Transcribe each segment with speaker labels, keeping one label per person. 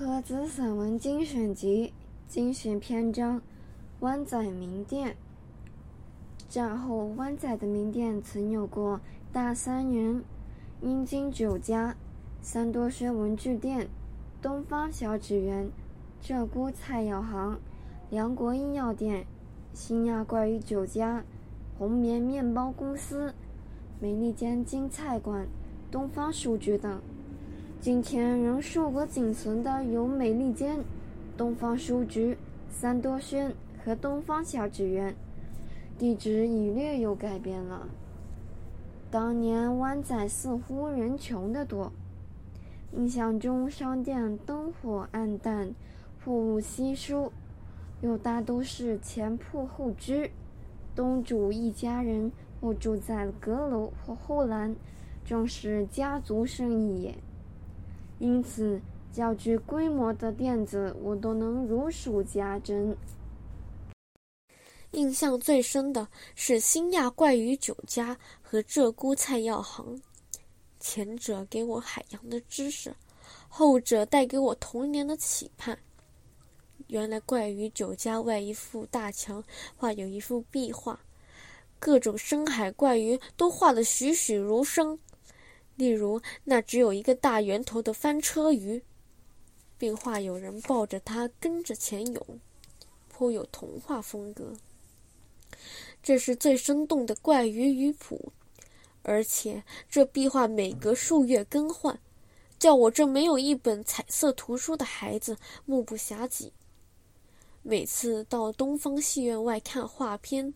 Speaker 1: 盒子散文精选集精选篇章：湾仔名店。战后，湾仔的名店曾有过大三元、英京酒家、三多轩文具店、东方小纸园、鹧鸪菜药行、梁国英药店、新亚怪鱼酒家、红棉面包公司、美利坚京菜馆、东方书局等。今天仍数个仅存的有美利坚、东方书局、三多轩和东方小纸园，地址已略有改变了。当年湾仔似乎人穷得多，印象中商店灯火暗淡，货物稀疏，又大都是前铺后居，东主一家人或住在阁楼或后栏，正是家族生意也。因此，较具规模的店子，我都能如数家珍。
Speaker 2: 印象最深的是新亚怪鱼酒家和鹧鸪菜药行，前者给我海洋的知识，后者带给我童年的期盼。原来怪鱼酒家外一副大墙画有一幅壁画，各种深海怪鱼都画得栩栩如生。例如，那只有一个大圆头的翻车鱼，并画有人抱着它跟着前泳，颇有童话风格。这是最生动的怪鱼鱼谱，而且这壁画每隔数月更换，叫我这没有一本彩色图书的孩子目不暇接。每次到东方戏院外看画片，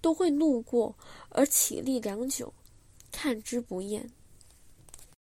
Speaker 2: 都会路过而起立良久，看之不厌。